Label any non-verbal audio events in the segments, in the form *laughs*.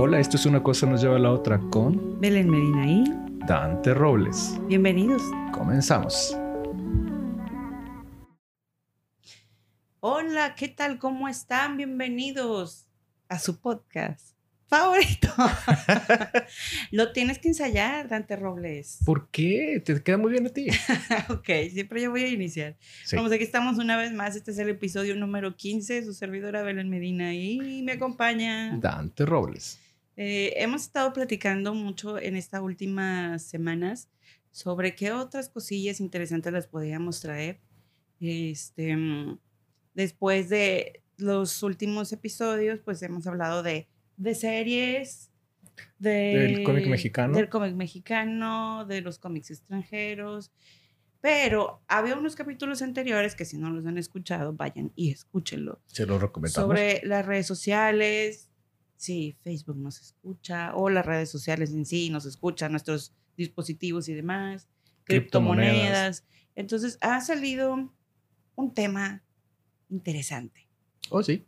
Hola, esto es una cosa nos lleva a la otra con Belén Medina y Dante Robles. bienvenidos. Comenzamos. Hola, ¿qué tal? ¿Cómo están? Bienvenidos a su podcast favorito. *laughs* Lo tienes que ensayar, Dante Robles. ¿Por qué? Te queda muy bien a ti. *laughs* ok, siempre yo voy a iniciar. Sí. Vamos, aquí estamos una vez más. Este es el episodio número 15. Su servidora Belén Medina y me acompaña. Dante Robles. Eh, hemos estado platicando mucho en estas últimas semanas sobre qué otras cosillas interesantes les podíamos traer. Este, mm, después de los últimos episodios, pues hemos hablado de, de series, de, Del cómic mexicano. del cómic mexicano, de los cómics extranjeros. Pero había unos capítulos anteriores que si no los han escuchado, vayan y escúchenlo Se lo recomendamos. sobre las redes sociales. Sí, Facebook nos escucha, o las redes sociales en sí nos escuchan, nuestros dispositivos y demás, Criptomonedas. criptomonedas. Entonces, ha salido un tema interesante. Oh, sí.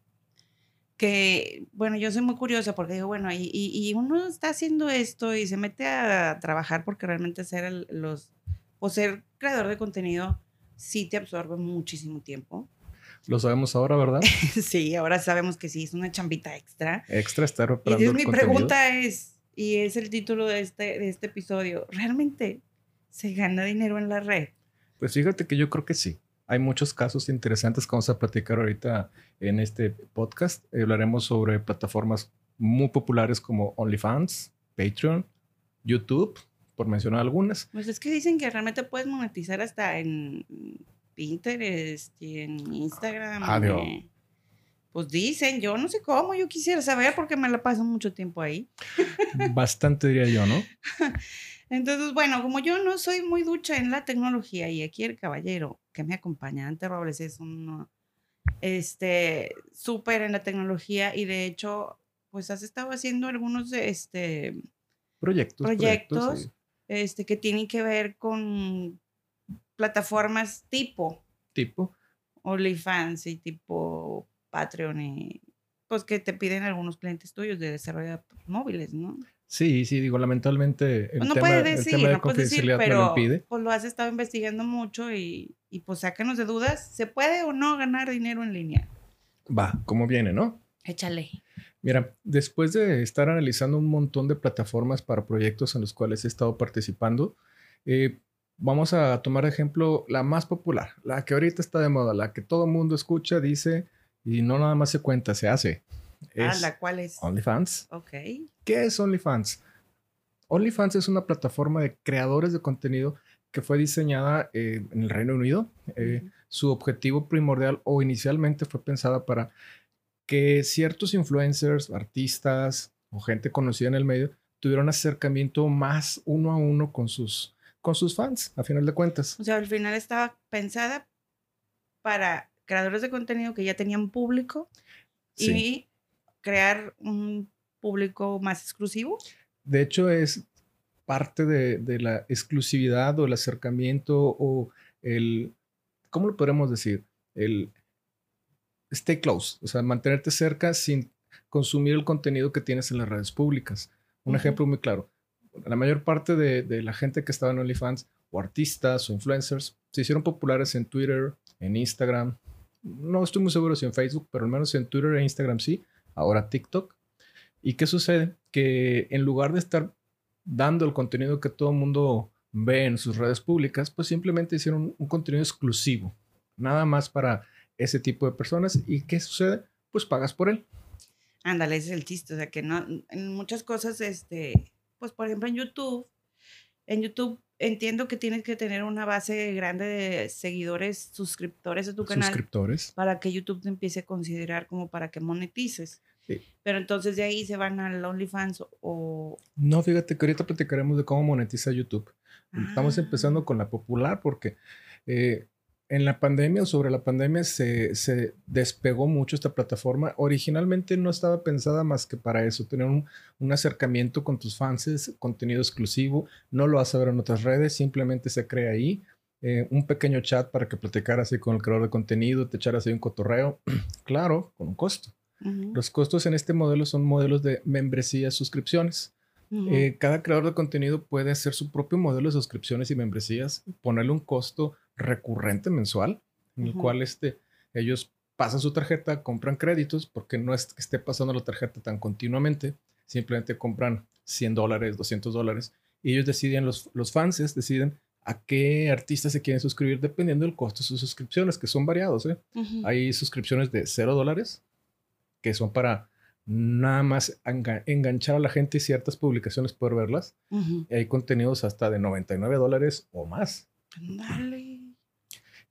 Que, bueno, yo soy muy curiosa porque digo, bueno, y, y- y uno está haciendo esto y se mete a trabajar porque realmente ser el- los, o ser creador de contenido sí te absorbe muchísimo tiempo. Lo sabemos ahora, ¿verdad? *laughs* Sí, ahora sabemos que sí, es una chambita extra. Extra estar Y preparando entonces el mi contenido. pregunta es, y es el título de este, de este episodio, ¿realmente se gana dinero en la red? Pues fíjate que yo creo que sí. Hay muchos casos interesantes que vamos a platicar ahorita en este podcast. Hablaremos sobre plataformas muy populares como OnlyFans, Patreon, YouTube, por mencionar algunas. Pues es que dicen que realmente puedes monetizar hasta en Pinterest y en Instagram. Adiós. eh, Pues dicen, yo no sé cómo, yo quisiera saber porque me la paso mucho tiempo ahí. *laughs* Bastante diría yo, ¿no? Entonces, bueno, como yo no soy muy ducha en la tecnología y aquí el caballero que me acompaña, Ante Robles, es un este súper en la tecnología y de hecho, pues has estado haciendo algunos este Proyectos. proyectos sí. este que tienen que ver con plataformas tipo Tipo. OnlyFans y tipo Patreon y pues que te piden algunos clientes tuyos de desarrollo de móviles, ¿no? Sí, sí, digo, lamentablemente el, Pues no tema, puedes el decir, tema de no puedes decir, confidencialidad lo pero impide. pues lo has estado investigando mucho y, y pues sácanos de dudas. ¿Se puede o no ganar dinero en línea? Va, como viene, ¿no? Échale. Mira, después de estar analizando un montón de plataformas para proyectos en los cuales he estado participando, eh, vamos a tomar ejemplo la más popular, la que ahorita está de moda, la que todo mundo escucha, dice y no nada más se cuenta, se hace. Ah, Es la cual es. OnlyFans. Ok. ¿Qué es OnlyFans? OnlyFans es una plataforma de creadores de contenido que fue diseñada eh, en el Reino Unido. Eh, su objetivo primordial o inicialmente fue pensada para que ciertos influencers, artistas o gente conocida en el medio tuvieran acercamiento más uno a uno con sus, con sus fans, a final de cuentas. O sea, al final estaba pensada para creadores de contenido que ya tenían público Sí. y crear un público más exclusivo. De hecho, es parte de, de la exclusividad o el acercamiento o el, ¿cómo lo podemos decir? El stay close, o sea, mantenerte cerca sin consumir el contenido que tienes en las redes públicas. Un ejemplo muy claro. La mayor parte de, de la gente que estaba en OnlyFans, o artistas o influencers, se hicieron populares en Twitter, en Instagram. No estoy muy seguro si en Facebook, pero al menos en Twitter e Instagram sí. Ahora TikTok. ¿Y qué sucede? Que en lugar de estar dando el contenido que todo el mundo ve en sus redes públicas, pues simplemente hicieron un contenido exclusivo. Nada más para ese tipo de personas. ¿Y qué sucede? Pues pagas por él. Ándale, ese es el chiste. O sea, que no, en muchas cosas, este, pues por ejemplo en YouTube, en YouTube entiendo que tienes que tener una base grande de seguidores, suscriptores a tu canal Suscriptores. para que YouTube te empiece a considerar como para que monetices. Sí. Pero entonces de ahí se van al OnlyFans o... No, fíjate que ahorita platicaremos de cómo monetiza YouTube. Estamos Ah, empezando con la popular porque eh, en la pandemia o sobre la pandemia se, se despegó mucho esta plataforma. Originalmente no estaba pensada más que para eso, tener un, un acercamiento con tus fans, contenido exclusivo. No lo vas a ver en otras redes, simplemente se crea ahí. eh, un pequeño chat para que platicaras así con el creador de contenido, te echaras ahí un cotorreo. *clears throat* claro, con un costo. Los costos en este modelo son modelos de membresía suscripciones. Eh, cada creador de contenido puede hacer su propio modelo de suscripciones y membresías, ponerle un costo recurrente mensual, en el cual este, ellos pasan su tarjeta, compran créditos, porque no es que esté pasando la tarjeta tan continuamente, simplemente compran 100 dólares, 200 dólares, y ellos deciden, los, los fans deciden a qué artistas se quieren suscribir dependiendo del costo de sus suscripciones, que son variados. ¿eh? Hay suscripciones de 0 dólares, que son para nada más enganchar a la gente y ciertas publicaciones poder verlas. y hay contenidos hasta de 99 dólares o más. Dale.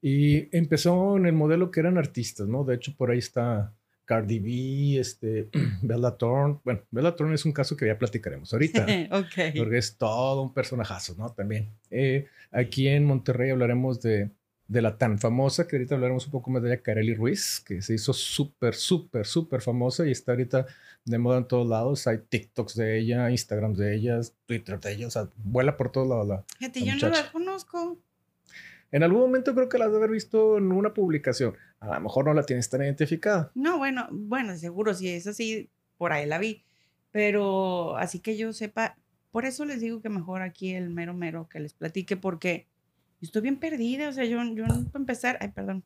Y empezó en el modelo que eran artistas, ¿no? De hecho, por ahí está Cardi B, este, *clears throat* Bella Thorne. Bueno, Bella Thorne es un caso que ya platicaremos ahorita. *laughs* ok. Porque es todo un personajazo, ¿no? También. Eh, aquí en Monterrey hablaremos de de la tan famosa, que ahorita hablaremos un poco más de ella, Kareli Ruiz, que se hizo súper, súper, súper famosa y está ahorita de moda en todos lados. Hay TikToks de ella, Instagrams de ellas, Twitter de ella, o sea, vuela por todos lados la. Gente, yo no la conozco. En algún momento creo que la has de haber visto en una publicación. A lo mejor no la tienes tan identificada. No, bueno, bueno, seguro, si es así, por ahí la vi. Pero así que yo sepa, por eso les digo que mejor aquí el mero mero que les platique, porque estoy bien perdida, o sea, yo, yo para empezar, ay, perdón,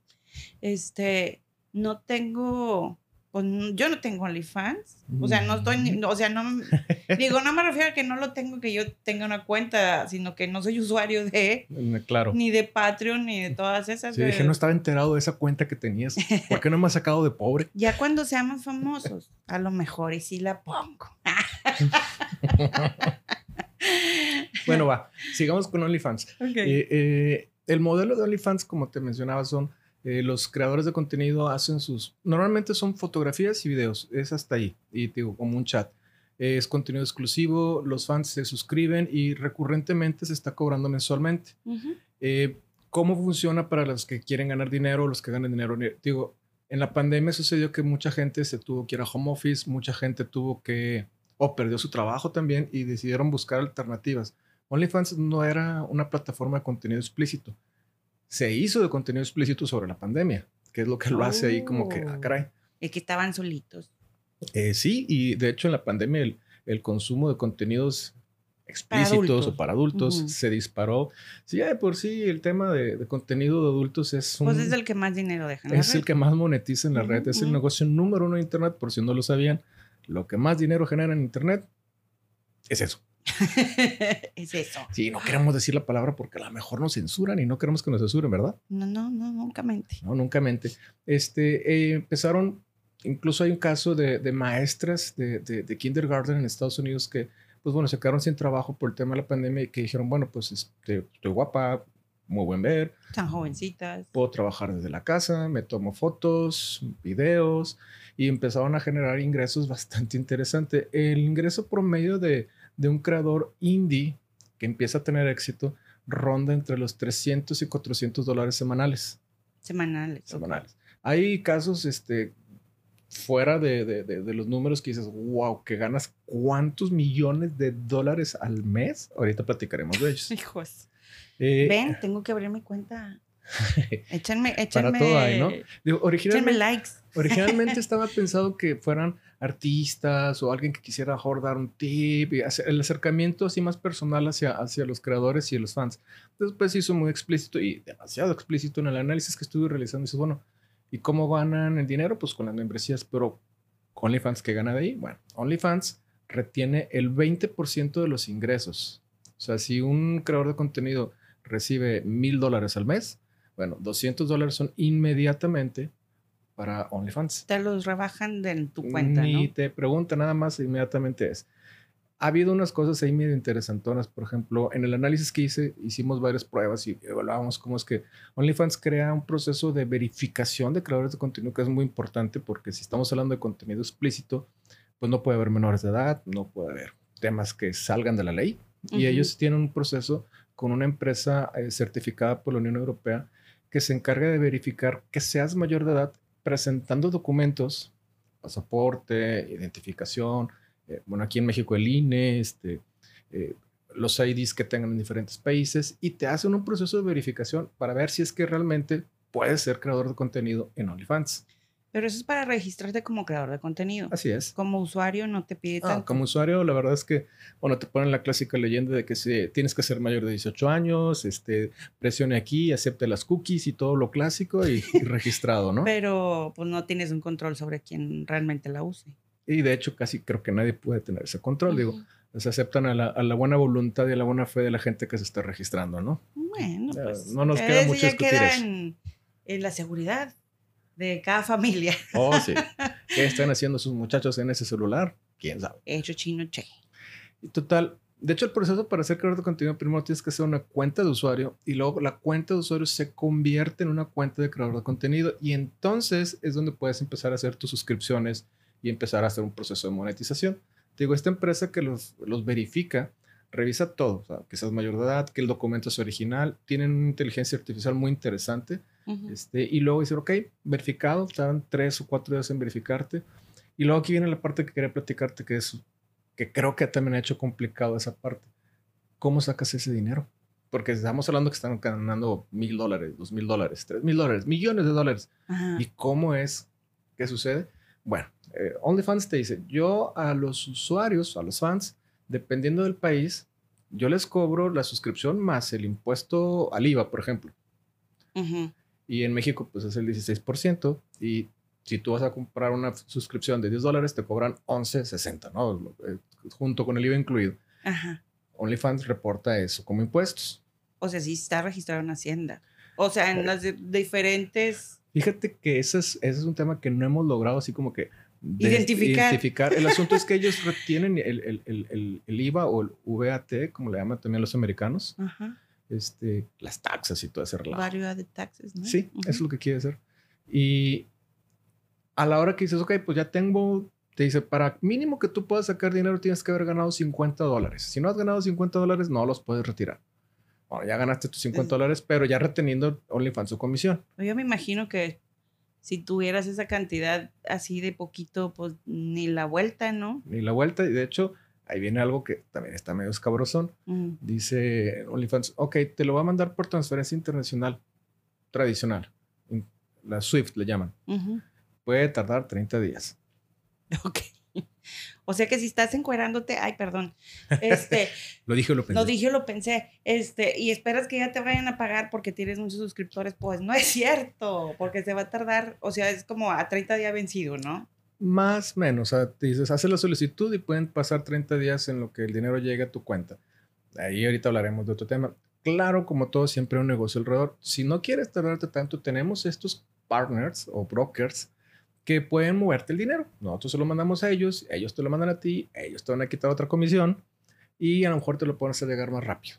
este, no tengo, pues yo no tengo OnlyFans, o sea, no estoy, o sea, no, *laughs* digo, no me refiero a que no lo tengo, que yo tenga una cuenta, sino que no soy usuario de, mm, claro. ni de Patreon, ni de todas esas. Sí, dije, no estaba enterado de esa cuenta que tenías, ¿por qué no me has sacado de pobre? *laughs* Ya cuando seamos famosos, a lo mejor y sí la pongo. *laughs* bueno, va, sigamos con OnlyFans. Eh, eh, el modelo de OnlyFans, como te mencionaba, son eh, los creadores de contenido hacen sus, normalmente son fotografías y videos, es hasta ahí, y digo, como un chat. es contenido exclusivo, los fans se suscriben y recurrentemente se está cobrando mensualmente. ¿Cómo funciona para los que quieren ganar dinero, los que ganan dinero? Digo, en la pandemia sucedió que mucha gente se tuvo que ir a home office, mucha gente tuvo que o perdió su trabajo también y decidieron buscar alternativas. OnlyFans no era una plataforma de contenido explícito. Se hizo de contenido explícito sobre la pandemia, que es lo que lo hace ahí como que, ah, caray. Es que estaban solitos. Eh, sí, y de hecho en la pandemia el, el consumo de contenidos explícitos o para adultos se disparó. Sí, de por sí el tema de, contenido de adultos es un... Pues es el que más dinero deja. es el que más monetiza en la red, es el negocio número uno de Internet, por si no lo sabían lo que más dinero genera en Internet es eso. *laughs* es eso. Sí, no queremos decir la palabra porque a lo mejor nos censuran y no queremos que nos censuren, ¿verdad? No, no, no, nunca mente. No, nunca mente. Este, eh, empezaron, incluso hay un caso de, maestras de, de, kindergarten en Estados Unidos que, pues bueno, se quedaron sin trabajo por el tema de la pandemia y que dijeron, bueno, pues este, estoy guapa, muy buen ver. Están jovencitas. Puedo trabajar desde la casa, me tomo fotos, videos y empezaron a generar ingresos *laughs* bastante interesantes. El ingreso promedio de, de un creador indie que empieza a tener éxito ronda entre los 300 y 400 dólares semanales. Semanales. Semanales. Hay casos este, fuera de, de, de, los números que dices, wow, que ganas cuántos millones de dólares al mes. Ahorita platicaremos de ellos. *laughs* Hijos. Eh, Ven, tengo que abrir mi cuenta. *laughs* échenme, échenme. Para todo ahí, ¿no? échenme likes. *laughs* Originalmente estaba pensado que fueran artistas o alguien que quisiera mejor dar un tip, y el acercamiento así más personal hacia, hacia los creadores y los fans. Después hizo muy explícito y demasiado explícito en el análisis que estuve realizando. Dices, bueno, ¿y cómo ganan el dinero? Pues con las membresías, pero OnlyFans, ¿qué gana de ahí? Bueno, OnlyFans retiene el 20% de los ingresos. O sea, si un creador de contenido recibe mil dólares al mes, bueno, 200 dólares son inmediatamente para OnlyFans. Te los rebajan de tu cuenta. Ni te pregunta nada más, inmediatamente es. Ha habido unas cosas ahí medio interesantonas. Por ejemplo, en el análisis que hice, hicimos varias pruebas y evaluábamos cómo es que OnlyFans crea un proceso de verificación de creadores de contenido que es muy importante porque si estamos hablando de contenido explícito, pues no puede haber menores de edad, no puede haber temas que salgan de la ley. Y ellos tienen un proceso con una empresa eh, certificada por la Unión Europea que se encarga de verificar que seas mayor de edad presentando documentos, pasaporte, identificación, eh, bueno, aquí en México el INE, este, eh, los IDs que tengan en diferentes países y te hacen un proceso de verificación para ver si es que realmente puedes ser creador de contenido en OnlyFans. Pero eso es para registrarte como creador de contenido. Así es. Como usuario no te pide Ah, tanto. como usuario, la verdad es que, bueno, te ponen la clásica leyenda de que si tienes que ser mayor de 18 años, este, presione aquí, acepte las cookies y todo lo clásico y, y *laughs* registrado, ¿no? Pero pues no tienes un control sobre quién realmente la use. Y de hecho, casi creo que nadie puede tener ese control. Digo, se aceptan a la, a la buena voluntad y a la buena fe de la gente que se está registrando, ¿no? Bueno, pues. no nos queda mucho discutir queda eso. en, en la seguridad de cada familia. *laughs* Oh, sí. ¿Qué están haciendo sus muchachos en ese celular? ¿Quién sabe? Hecho chino, che. Y total, de hecho el proceso para ser creador de contenido primero tienes que hacer una cuenta de usuario y luego la cuenta de usuario se convierte en una cuenta de creador de contenido y entonces es donde puedes empezar a hacer tus suscripciones y empezar a hacer un proceso de monetización. Te digo, esta empresa que los, los verifica, revisa todo, o sea, que seas mayor de edad, que el documento es original, tienen una inteligencia artificial muy interesante Ujú. este, y luego dicen, ok, verificado, tardan tres o cuatro días en verificarte. Y luego aquí viene la parte que quería platicarte, que es, que creo que también ha hecho complicado esa parte. ¿Cómo sacas ese dinero? Porque estamos hablando que están ganando mil dólares, dos mil dólares, tres mil dólares, millones de dólares. Ajá. ¿Y cómo es que sucede? Bueno, eh, OnlyFans te dice, yo a los usuarios, a los fans, dependiendo del país, yo les cobro la suscripción más el impuesto al IVA, por ejemplo. Ujú. Y en México, pues es el 16%. Y si tú vas a comprar una suscripción de 10 dólares, te cobran 11.60, ¿no? Eh, Junto con el IVA incluido. Ajá. OnlyFans reporta eso como impuestos. O sea, sí está registrado en Hacienda. O sea, Eh. en las de- diferentes. Fíjate que ese es, ese es un tema que no hemos logrado así como que... de- Identificar. identificar. El *laughs* asunto es que ellos retienen el, el- el- el- el IVA o el VAT, como le llaman también los americanos, Ajá. Este, las taxas y todo ese relajo. Value added taxes, ¿no? Sí, eso es lo que quiere hacer. Y a la hora que dices, ok, pues ya tengo, te dice, para mínimo que tú puedas sacar dinero tienes que haber ganado 50 dólares. Si no has ganado 50 dólares, no los puedes retirar. Bueno, ya ganaste tus 50 Es- dólares, pero ya reteniendo OnlyFans su comisión. Yo me imagino que si tuvieras esa cantidad así de poquito, pues ni la vuelta, ¿no? Ni la vuelta. Y de hecho, ahí viene algo que también está medio escabrosón. Dice OnlyFans, ok, te lo va a mandar por transferencia internacional tradicional. La SWIFT le llaman. Puede tardar 30 días. Ok. *laughs* O sea que si estás encuerándote, ay, perdón. Este, *laughs* Lo dije o lo pensé. no dije, lo pensé. Este, y esperas que ya te vayan a pagar porque tienes muchos suscriptores, pues no es cierto, porque se va a tardar, o sea, es como a 30 días vencido, ¿no? Más o menos, o sea, te dices, haces la solicitud y pueden pasar 30 días en lo que el dinero llegue a tu cuenta. Ahí ahorita hablaremos de otro tema. Claro, como todo, siempre hay un negocio alrededor. Si no quieres tardarte tanto, tenemos estos partners o brokers que pueden moverte el dinero. Nosotros se lo mandamos a ellos, ellos te lo mandan a ti, ellos te van a quitar otra comisión y a lo mejor te lo pueden hacer llegar más rápido.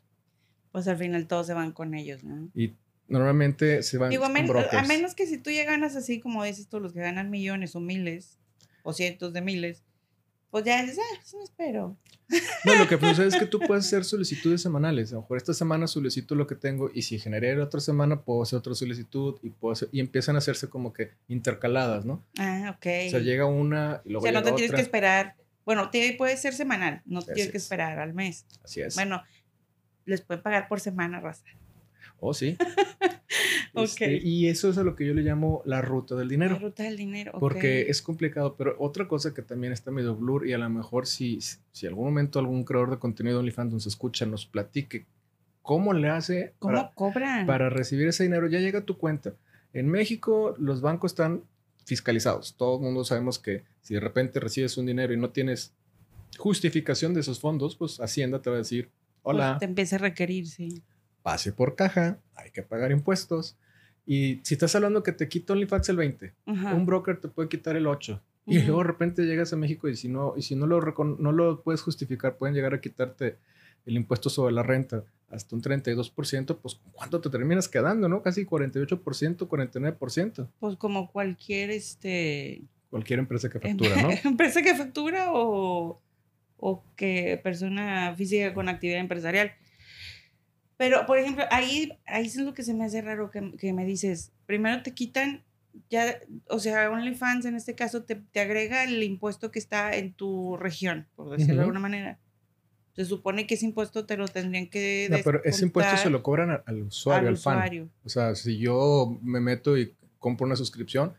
Pues al final todos se van con ellos, ¿no? Y normalmente se van Digo, a, men- brokers. a menos que si tú ya ganas así como dices tú, los que ganan millones o miles o cientos de miles, pues ya dices, ah, pues me espero. No, lo que sucede es que tú puedes hacer solicitudes semanales. A lo mejor esta semana solicito lo que tengo y si generé otra semana puedo hacer otra solicitud y, puedo hacer- y empiezan a hacerse como que intercaladas, ¿no? Ah, ok. O sea, llega una y O luego sea, no te tienes otra. que esperar. Bueno, puede ser semanal, no Así tienes que es. esperar al mes. Así es. Bueno, les pueden pagar por semana, raza. Oh, sí. *laughs* Este, y eso es a lo que yo le llamo la ruta del dinero. La ruta del dinero. Porque es complicado, pero otra cosa que también está medio blur y a lo mejor si, si algún momento algún creador de contenido de OnlyFans nos escucha, nos platique cómo le hace ¿Cómo para, cobran? para recibir ese dinero, ya llega a tu cuenta. En México los bancos están fiscalizados. Todo el mundo sabemos que si de repente recibes un dinero y no tienes justificación de esos fondos, pues Hacienda te va a decir, Pues hola, te empieza a requerir, sí. Pase por caja, hay que pagar impuestos. Y si estás hablando que te quita OnlyFans el 20, Ajá. un broker te puede quitar el 8. Y Ujú. luego de repente llegas a México y si no, y si no lo, no lo puedes justificar, pueden llegar a quitarte el impuesto sobre la renta hasta un 32%, pues ¿con ¿cuánto te terminas quedando, no? Casi 48%, 49%. Pues como cualquier este Cualquier empresa que factura, ¿no? *laughs* empresa que factura o, o que persona física con actividad empresarial. Pero, por ejemplo, ahí, ahí es lo que se me hace raro que, que me dices, primero te quitan, ya, o sea, OnlyFans en este caso te, te agrega el impuesto que está en tu región, por decirlo de alguna manera. Se supone que ese impuesto te lo tendrían que No, pero ese impuesto se lo cobran al usuario, al, fan. usuario. O sea, si yo me meto y compro una suscripción,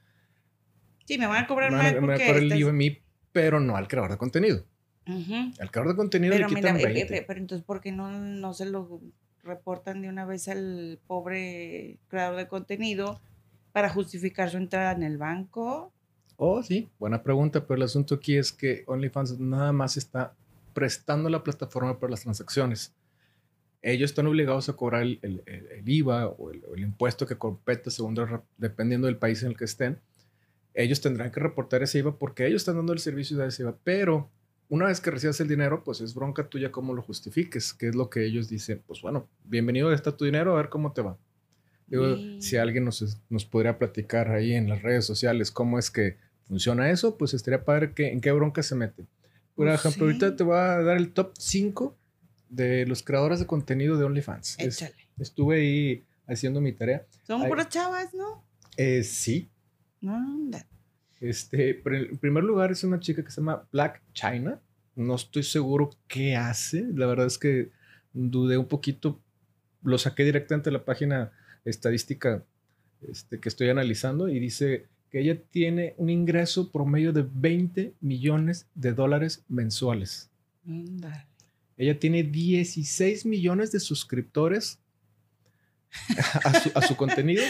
Sí, me van a cobrar más me van a cobrar el estás- IVA a mí, pero no al creador de contenido. Al creador de contenido Pero le mira, quitan eh, 20. eh, pero entonces, ¿por qué no, no se lo reportan de una vez al pobre creador de contenido para justificar su entrada en el banco? Oh, sí, buena pregunta, pero el asunto aquí es que OnlyFans nada más está prestando la plataforma para las transacciones. Ellos están obligados a cobrar el, el- el- IVA o el, el impuesto que compete según dependiendo del país en el que estén. Ellos tendrán que reportar ese IVA porque ellos están dando el servicio de ese IVA, pero una vez que recibas el dinero, pues es bronca tuya cómo lo justifiques, que es lo que ellos dicen. Pues bueno, bienvenido, está tu dinero, a ver cómo te va. Digo, Sí. si alguien nos, nos podría platicar ahí en las redes sociales cómo es que funciona eso, pues estaría padre que en qué bronca se mete. Por Pues ejemplo, sí. ahorita te voy a dar el top 5 de los creadores de contenido de OnlyFans. Es- Échale. estuve ahí haciendo mi tarea. Son Ay. puras chavas, ¿no? Eh, sí. Anda. Este, pero en primer lugar es una chica que se llama Black China. No estoy seguro qué hace. La verdad es que dudé un poquito. Lo saqué directamente de la página estadística este, que estoy analizando y dice que ella tiene un ingreso promedio de 20 millones de dólares mensuales. Anda. Ella tiene 16 millones de suscriptores *laughs* a su, a su contenido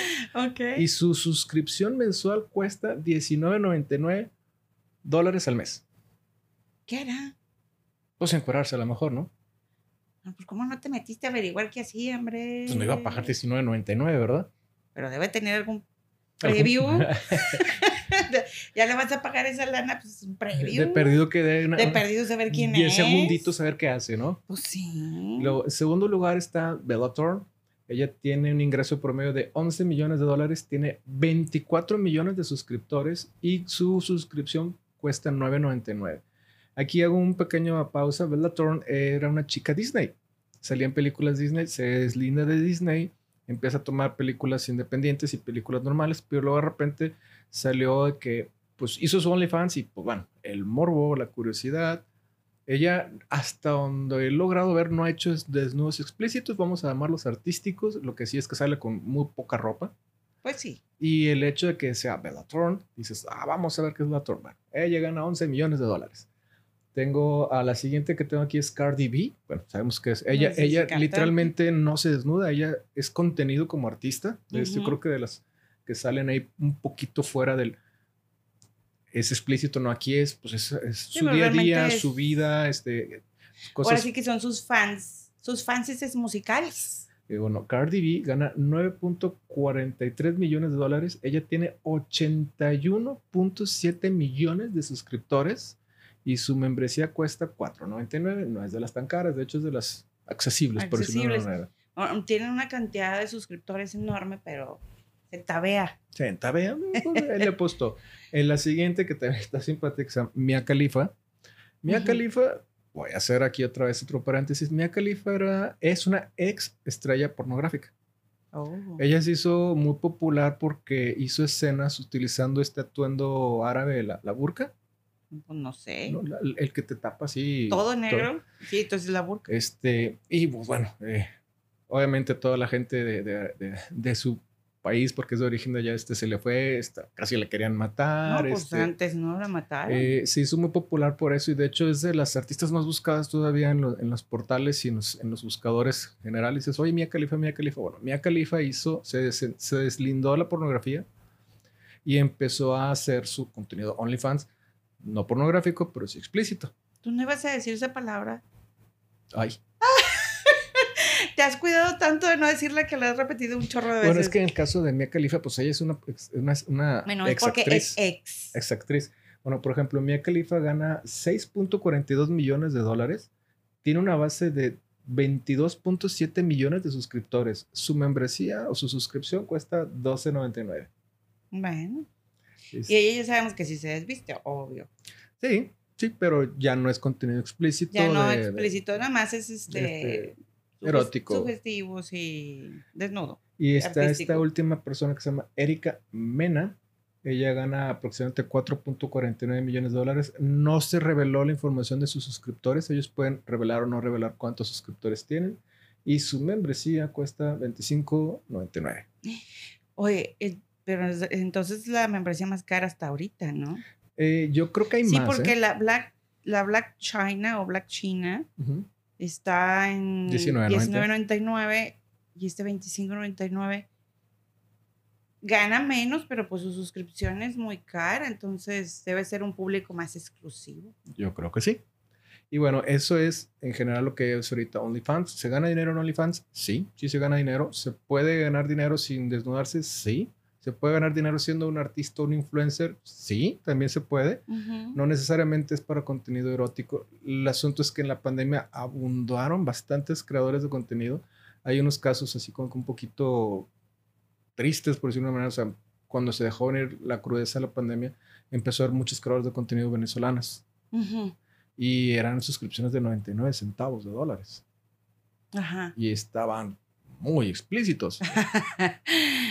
y su suscripción mensual cuesta 19.99 dólares al mes. ¿Qué hará? Pues encuerarse a lo mejor, ¿no? No, Pues, ¿cómo no te metiste a averiguar qué hacía, hombre? Pues no iba a pagar 19.99, ¿verdad? Pero debe tener algún preview. *laughs* ya le vas a pagar esa lana, pues un preview. de perdido que de, una, De perdido saber quién 10 es. segunditos a ver qué hace, ¿no? Pues sí. Luego, en segundo lugar está Bellator. Ella tiene un ingreso promedio de 11 millones de dólares, tiene 24 millones de suscriptores y su suscripción cuesta 9.99. Aquí hago un pequeño pausa. Bella Thorne era una chica Disney. Salía en películas Disney, se deslinda de Disney, empieza a tomar películas independientes y películas normales, pero luego de repente salió de que pues hizo su OnlyFans y pues bueno, el morbo, la curiosidad. Ella, hasta donde he logrado ver, no ha hecho des- desnudos explícitos, vamos a llamarlos artísticos, lo que sí es que sale con muy poca ropa. Pues sí. Y el hecho de que sea Bella Thorne, dices, ah, vamos a ver qué es Bella Thorne. Bueno, ella gana 11 millones de dólares. Tengo a la siguiente que tengo aquí es Cardi B. Bueno, sabemos que es ella. sí, ella literalmente no se desnuda, ella es contenido como artista. Es, Yo Ujú. creo que de las que salen ahí un poquito fuera del. Es explícito, no aquí es, pues es, es su pero día a día, es- su vida, este, Ahora cosas. sí que son sus fans. Sus fans es musicales. Eh, bueno, Cardi B gana 9.43 millones de dólares. Ella tiene 81.7 millones de suscriptores y su membresía cuesta 4.99. No es de las tan caras, de hecho es de las accesibles, por decirlo de Accesibles. una manera. Tienen una cantidad de suscriptores enorme, pero se tabea. Sí, está bien, pues, él le apostó. En la siguiente, que también está simpática, se Mia Khalifa. Mia Ujú. Khalifa, voy a hacer aquí otra vez otro paréntesis. Mia Khalifa era- es una ex estrella pornográfica. Oh. Ella se hizo muy popular porque hizo escenas utilizando este atuendo árabe, la, la burka, Pues no sé. ¿no? La- el que te tapa así. Todo negro. Sí, entonces la burka. Este, y pues bueno, eh, obviamente toda la gente de, de- de- de su país, porque es de origen de allá, este se le fue, esta- casi le querían No, matar. pues este, antes no la mataron. eh, se hizo muy popular por eso y de hecho es de las artistas más buscadas todavía en, lo- en los portales y en los, en los buscadores generales. Dices, oye, Mia Khalifa, Mia Khalifa. Bueno, Mia Khalifa hizo, se, des- se deslindó de la pornografía y empezó a hacer su contenido OnlyFans, no pornográfico, pero sí explícito. Tú no ibas a decir esa palabra. Ay, Te has cuidado tanto de no decirle que la has repetido un chorro de veces. bueno, es que en el caso de Mia Khalifa, pues ella es una, una, una Bueno, ex porque actriz. es ex. ex actriz. Bueno, por ejemplo, Mia Khalifa gana 6.42 millones de dólares. Tiene una base de 22.7 millones de suscriptores. Su membresía o su suscripción cuesta 12.99. Bueno. Es- Y ella ya sabemos que sí se desviste, obvio. Sí, sí, pero ya no es contenido explícito. Ya no de- de- explícito, nada más es este. este, erótico. Sugestivo, sí. Desnudo. Y está esta última persona que se llama Erika Mena. Ella gana aproximadamente 4.49 millones de dólares. No se reveló la información de sus suscriptores. Ellos pueden revelar o no revelar cuántos suscriptores tienen. Y su membresía cuesta 25.99. Oye, eh, Pero es- entonces la membresía más cara hasta ahorita, ¿no? Eh, yo creo que hay Sí, más. porque ¿eh? la Black, la Black China o Black China. Está en 19.90. 19.99 y este 25.99 gana menos, pero pues su suscripción es muy cara, entonces debe ser un público más exclusivo. Yo creo que sí. Y bueno, eso es en general lo que es ahorita OnlyFans. ¿Se gana dinero en OnlyFans? Sí, sí se gana dinero. ¿Se puede ganar dinero sin desnudarse? Sí. ¿Se puede ganar dinero siendo un artista o un influencer? Sí, también se puede. Ujú. No necesariamente es para contenido erótico. El asunto es que en la pandemia abundaron bastantes creadores de contenido. Hay unos casos así como que un poquito tristes, por decirlo de una manera. O sea, cuando se dejó venir la crudeza de la pandemia, empezó a haber muchos creadores de contenido venezolanos Ujú. y eran suscripciones de 99 centavos de dólares Ajá. y estaban muy explícitos. *laughs*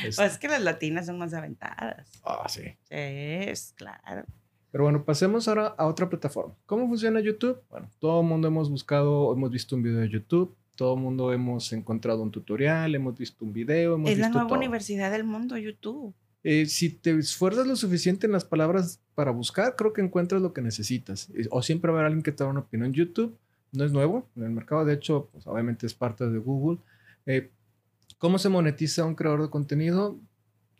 Pues es que las latinas son más aventadas. Ah, sí. Sí, es claro. Pero bueno, pasemos ahora a otra plataforma. ¿Cómo funciona YouTube? Bueno, todo el mundo hemos buscado, hemos visto un video de YouTube, todo el mundo hemos encontrado un tutorial, hemos visto un video, hemos Es la nueva todo. universidad del mundo, YouTube. Eh, si te esfuerzas lo suficiente en las palabras para buscar, creo que encuentras lo que necesitas. Eh, O siempre va a haber alguien que te da una opinión. YouTube no es nuevo en el mercado, de hecho, pues, obviamente es parte de Google. Eh, ¿Cómo se monetiza un creador de contenido?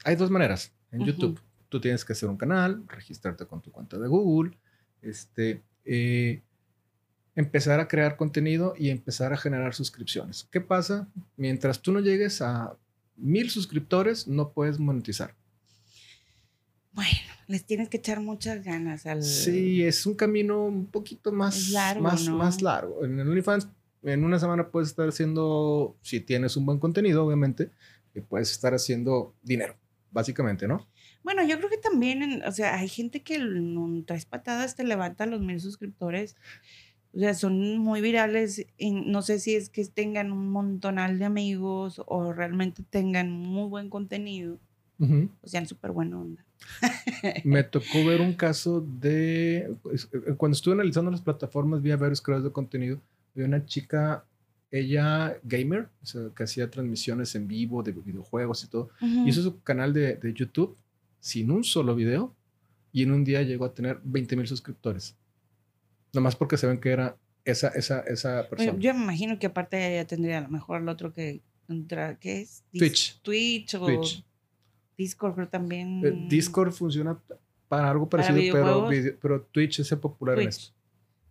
Hay dos maneras en. YouTube. Tú tienes que hacer un canal, registrarte con tu cuenta de Google, este, eh, empezar a crear contenido y empezar a generar suscripciones. ¿Qué pasa? Mientras tú no llegues a mil suscriptores, no puedes monetizar. Bueno, les tienes que echar muchas ganas al. Sí, es un camino un poquito más largo, más, ¿no? más largo. En el OnlyFans, en una semana puedes estar haciendo, si tienes un buen contenido, obviamente, que puedes estar haciendo dinero, básicamente, ¿no? Bueno, yo creo que también, en- o sea, hay gente que en tres patadas te levanta los mil suscriptores. O sea, son muy virales. y no sé si es que tengan un montonal de amigos o realmente tengan muy buen contenido. Ujú. O sean súper buena onda. *laughs* Me tocó ver un caso de, eh, cuando estuve analizando las plataformas, vi a varios creadores de contenido, una chica, ella gamer, o sea, que hacía transmisiones en vivo de videojuegos y todo. Ujú. Hizo su canal de, de YouTube sin un solo video y en un día llegó a tener 20 mil suscriptores. Nomás porque se ven que era esa, esa, esa Bueno, persona. yo me imagino que aparte ya tendría a lo mejor el otro que entra, ¿qué es? Twitch. Twitch o Twitch. Discord, creo también. Eh, Discord funciona para algo ¿Para parecido, pero, pero Twitch es el popular en Twitch. esto.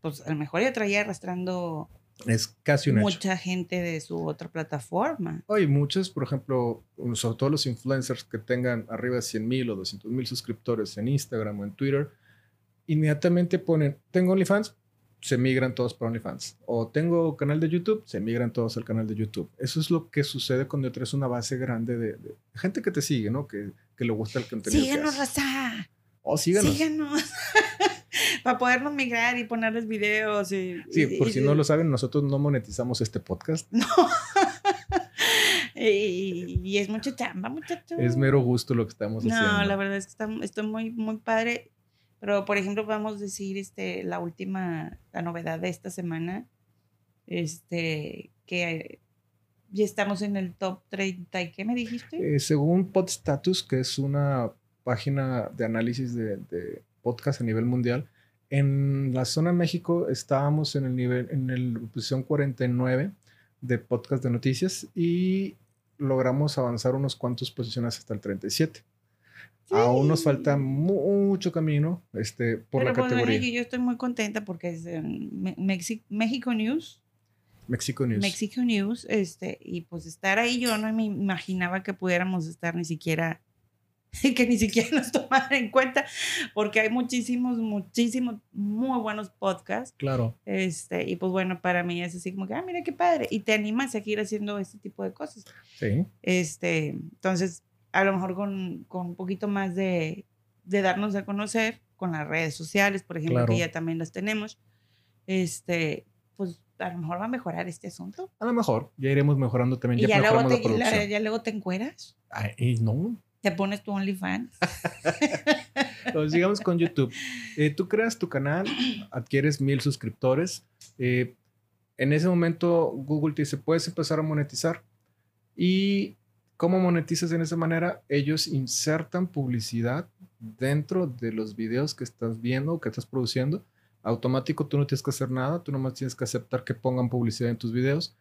Pues a lo mejor ya traía arrastrando Es casi un hecho. mucha gente de su otra plataforma. Hay muchos, por ejemplo, sobre todo los influencers que tengan arriba de 100 mil o 200 mil suscriptores en Instagram o en Twitter, inmediatamente ponen, tengo OnlyFans, se migran todos para OnlyFans. O tengo canal de YouTube, se migran todos al canal de YouTube. Eso es lo que sucede cuando traes una base grande de, de gente que te sigue, ¿no? Que, que le gusta el contenido. Síganos, raza. O síganos. Síganos. *laughs* Para podernos migrar y ponerles videos. Y, Sí, y- por y- si no lo saben, nosotros no monetizamos este podcast. No. *laughs* y, y es mucha chamba, muchachos. Es mero gusto lo que estamos haciendo. No, la verdad es que está, estoy muy, muy padre. Pero, por ejemplo, vamos a decir este, la última, la novedad de esta semana, este, que ya estamos en el top 30. ¿Y qué me dijiste? Eh, según Podstatus, que es una página de análisis de, de podcast a nivel mundial, en la zona México estábamos en el nivel, en el posición 49 de podcast de noticias y logramos avanzar unos cuantos posiciones hasta el 37. Aún nos Sí. falta mucho camino este, por Pero la pues, categoría. yo estoy muy contenta porque es Mexi- México News. Mexico News. México News, este, y pues estar ahí, yo no me imaginaba que pudiéramos estar ni siquiera, *laughs* que ni siquiera nos tomaran en cuenta, porque hay muchísimos, muchísimos muy buenos podcasts, Claro. este, y pues bueno, para mí es así como que, ah, mira qué padre, y te animas a seguir haciendo este tipo de cosas. Sí. Este, entonces, a lo mejor con, con un poquito más de, de darnos a conocer con las redes sociales, por ejemplo, Claro. que ya también las tenemos, este, pues a lo mejor va a mejorar este asunto. A lo mejor ya iremos mejorando también. Y Ya, ya luego, te, la ya luego te encueras, Ay, no, te pones tu OnlyFans. *laughs* Pues sigamos con YouTube. Eh, tú creas tu canal, adquieres mil suscriptores. eh, en ese momento Google te dice, puedes empezar a monetizar. Y ¿Cómo monetizas en esa manera? Ellos insertan publicidad dentro de los videos que estás viendo o que estás produciendo. Automático, tú no tienes que hacer nada, tú nomás tienes que aceptar que pongan publicidad en tus videos.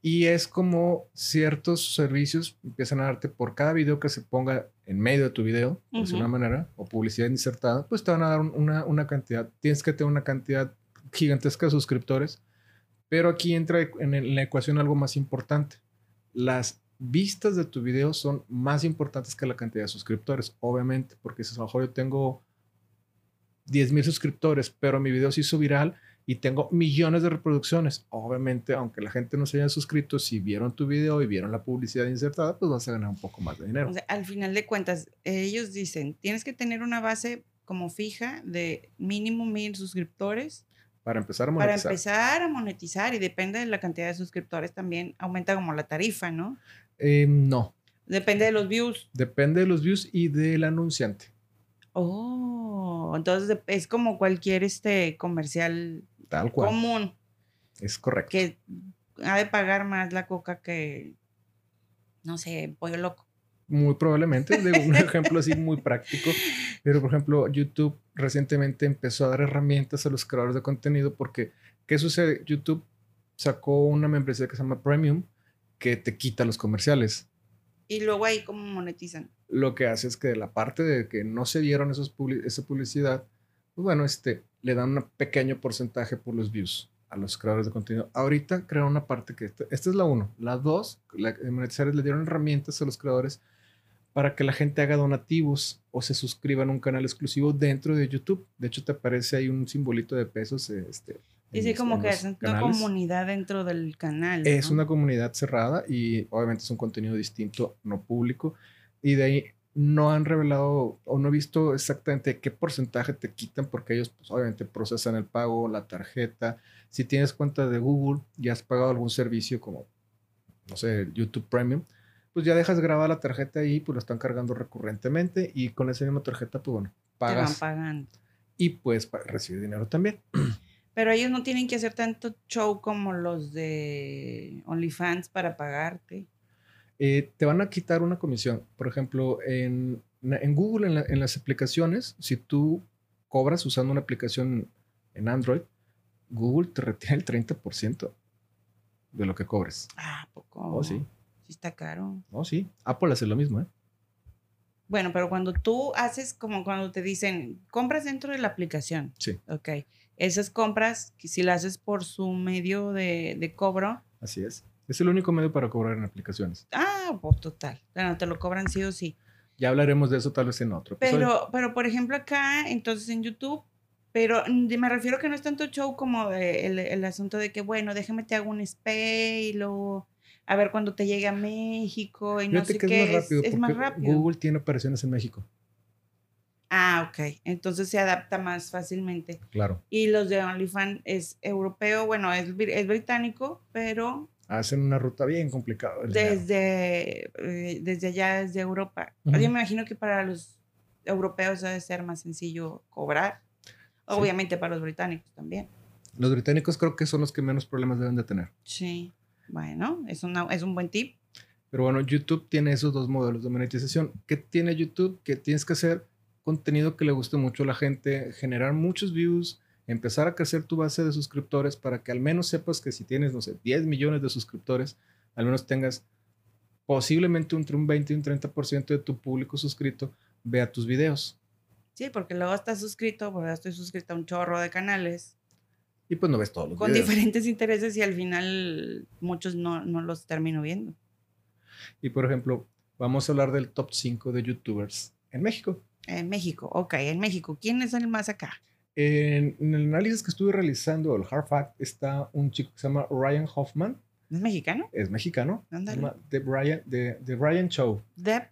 Y es como ciertos servicios empiezan a darte por cada video que se ponga en medio de tu video, de alguna manera, o publicidad insertada, pues te van a dar una, una, cantidad. Tienes que tener una cantidad gigantesca de suscriptores. Pero aquí entra en la ecuación algo más importante. Las vistas de tu video son más importantes que la cantidad de suscriptores, obviamente, porque si a lo mejor yo tengo 10 mil suscriptores, pero mi video se hizo viral y tengo millones de reproducciones. Obviamente, aunque la gente no se haya suscrito, si vieron tu video y vieron la publicidad insertada, pues vas a ganar un poco más de dinero. al final de cuentas, ellos dicen, tienes que tener una base como fija de mínimo mil suscriptores. Para empezar a monetizar. Para empezar a monetizar y depende de la cantidad de suscriptores también aumenta como la tarifa, ¿no? Eh, no. Depende de los views. Depende de los views y del anunciante. Oh, entonces es como cualquier este comercial Tal cual. común. Es correcto. Que ha de pagar más la coca que, no sé, pollo loco. Muy probablemente, de un *laughs* ejemplo así muy práctico. Pero, por ejemplo, YouTube recientemente empezó a dar herramientas a los creadores de contenido porque, ¿qué sucede? YouTube sacó una membresía que se llama Premium que te quita los comerciales. Y luego ahí, ¿cómo monetizan? Lo que hace es que de la parte de que no se dieron esos esa publicidad, pues bueno, este, le dan un pequeño porcentaje por los views a los creadores de contenido. Ahorita crearon una parte que, esta, es la uno. La dos, la, monetizar le dieron herramientas a los creadores para que la gente haga donativos o se suscriba a un canal exclusivo dentro de YouTube. De hecho, te aparece ahí un simbolito de pesos. Este, y sí, como que es una comunidad dentro del canal. Es una comunidad cerrada y obviamente es un contenido distinto, no público. Y de ahí no han revelado o no he visto exactamente qué porcentaje te quitan porque ellos pues, obviamente procesan el pago, la tarjeta. Si tienes cuenta de Google y has pagado algún servicio como, no sé, YouTube Premium, pues ya dejas grabada la tarjeta ahí, pues lo están cargando recurrentemente y con esa misma tarjeta, pues bueno, pagas. Te van pagando. Y puedes recibir dinero también. *clears throat* Pero ellos no tienen que hacer tanto show como los de OnlyFans para pagarte. Eh, te van a quitar una comisión. Por ejemplo, en, Google, en, las aplicaciones, si tú cobras usando una aplicación en Android, Google te retira el 30% de lo que cobres. Ah, poco. Oh, sí. Sí está caro. Oh, sí. Apple hace lo mismo, ¿eh? Bueno, pero cuando tú haces como cuando te dicen, compras dentro de la aplicación. Sí. Ok. Esas compras, si las haces por su medio de, cobro. Así es. Es el único medio para cobrar en aplicaciones. Ah, pues total. Bueno, te lo cobran sí o sí. Ya hablaremos de eso tal vez en otro. Pero, pero por ejemplo, acá, entonces en YouTube, pero me refiero que no es tanto show como el, el, asunto de que, bueno, déjame te hago un spay y luego a ver cuando te llegue a México y no sé qué. Es más rápido. Es, más rápido. Google tiene operaciones en México. Ah, ok. Entonces se adapta más fácilmente. Claro. Y los de OnlyFans es europeo, bueno, es, es británico, pero... Hacen una ruta bien complicada. Desde, eh, desde allá, desde Europa. Yo me imagino que para los europeos debe ser más sencillo cobrar. Obviamente para los británicos también. Los británicos creo que son los que menos problemas deben de tener. Sí. Bueno, es, una, es un buen tip. Pero bueno, YouTube tiene esos dos modelos de monetización. ¿Qué tiene YouTube? Que tienes que hacer contenido que le guste mucho a la gente, generar muchos views, empezar a crecer tu base de suscriptores para que al menos sepas que si tienes, no sé, 10 millones de suscriptores, al menos tengas posiblemente entre un 20 y un 30% de tu público suscrito vea tus videos. Sí, porque luego estás suscrito, porque estoy suscrito a un chorro de canales y pues no ves todos los Con diferentes intereses y al final muchos no, no, los termino viendo. Y por ejemplo, vamos a hablar del top 5 de youtubers en México. En México, ok, en México. ¿Quién es el más acá? En, el análisis que estuve realizando, el Hard Fact, está un chico que se llama Ryan Hoffman. ¿Es mexicano? Es mexicano. The Brian, The Ryan Show. The,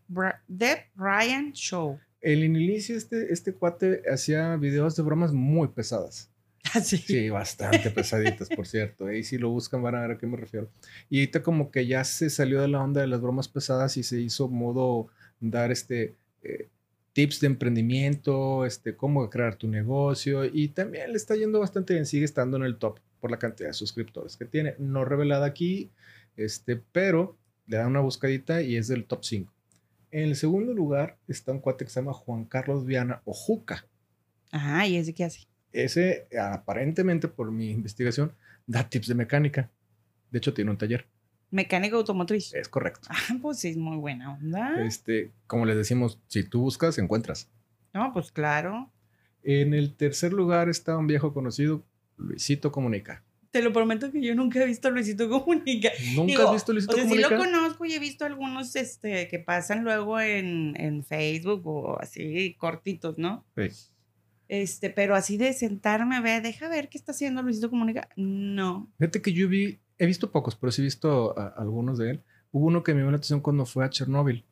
Ryan Show. El inicio, este, este cuate hacía videos de bromas muy pesadas. *laughs* sí. bastante pesaditas, por cierto. Ahí si lo buscan van a ver a qué me refiero. Y ahorita como que ya se salió de la onda de las bromas pesadas y se hizo modo dar este eh, tips de emprendimiento, este cómo crear tu negocio y también le está yendo bastante bien, sigue estando en el top por la cantidad de suscriptores que tiene. No revelada aquí, este, pero le dan una buscadita y es del top 5. En el segundo lugar está un cuate que se llama Juan Carlos Viana o Juca. Ajá, ¿y ese qué hace? Ese, aparentemente, por mi investigación, da tips de mecánica. De hecho, tiene un taller. Mecánica automotriz. Es correcto. Ah, pues sí, es muy buena onda. Este, como les decimos, si tú buscas, encuentras. No, pues claro. En el tercer lugar está un viejo conocido, Luisito Comunica. Te lo prometo que yo nunca he visto a Luisito Comunica. ¿Nunca has visto a Luisito o sea, Comunica? Sí lo conozco y he visto algunos este, que pasan luego en, en Facebook o así cortitos, ¿no? Sí. Este, pero así de sentarme a ver, deja ver qué está haciendo Luisito Comunica. No. Fíjate que yo vi, he visto pocos, pero sí he visto a- algunos de él. Hubo uno que me llamó la atención cuando fue a Chernóbil.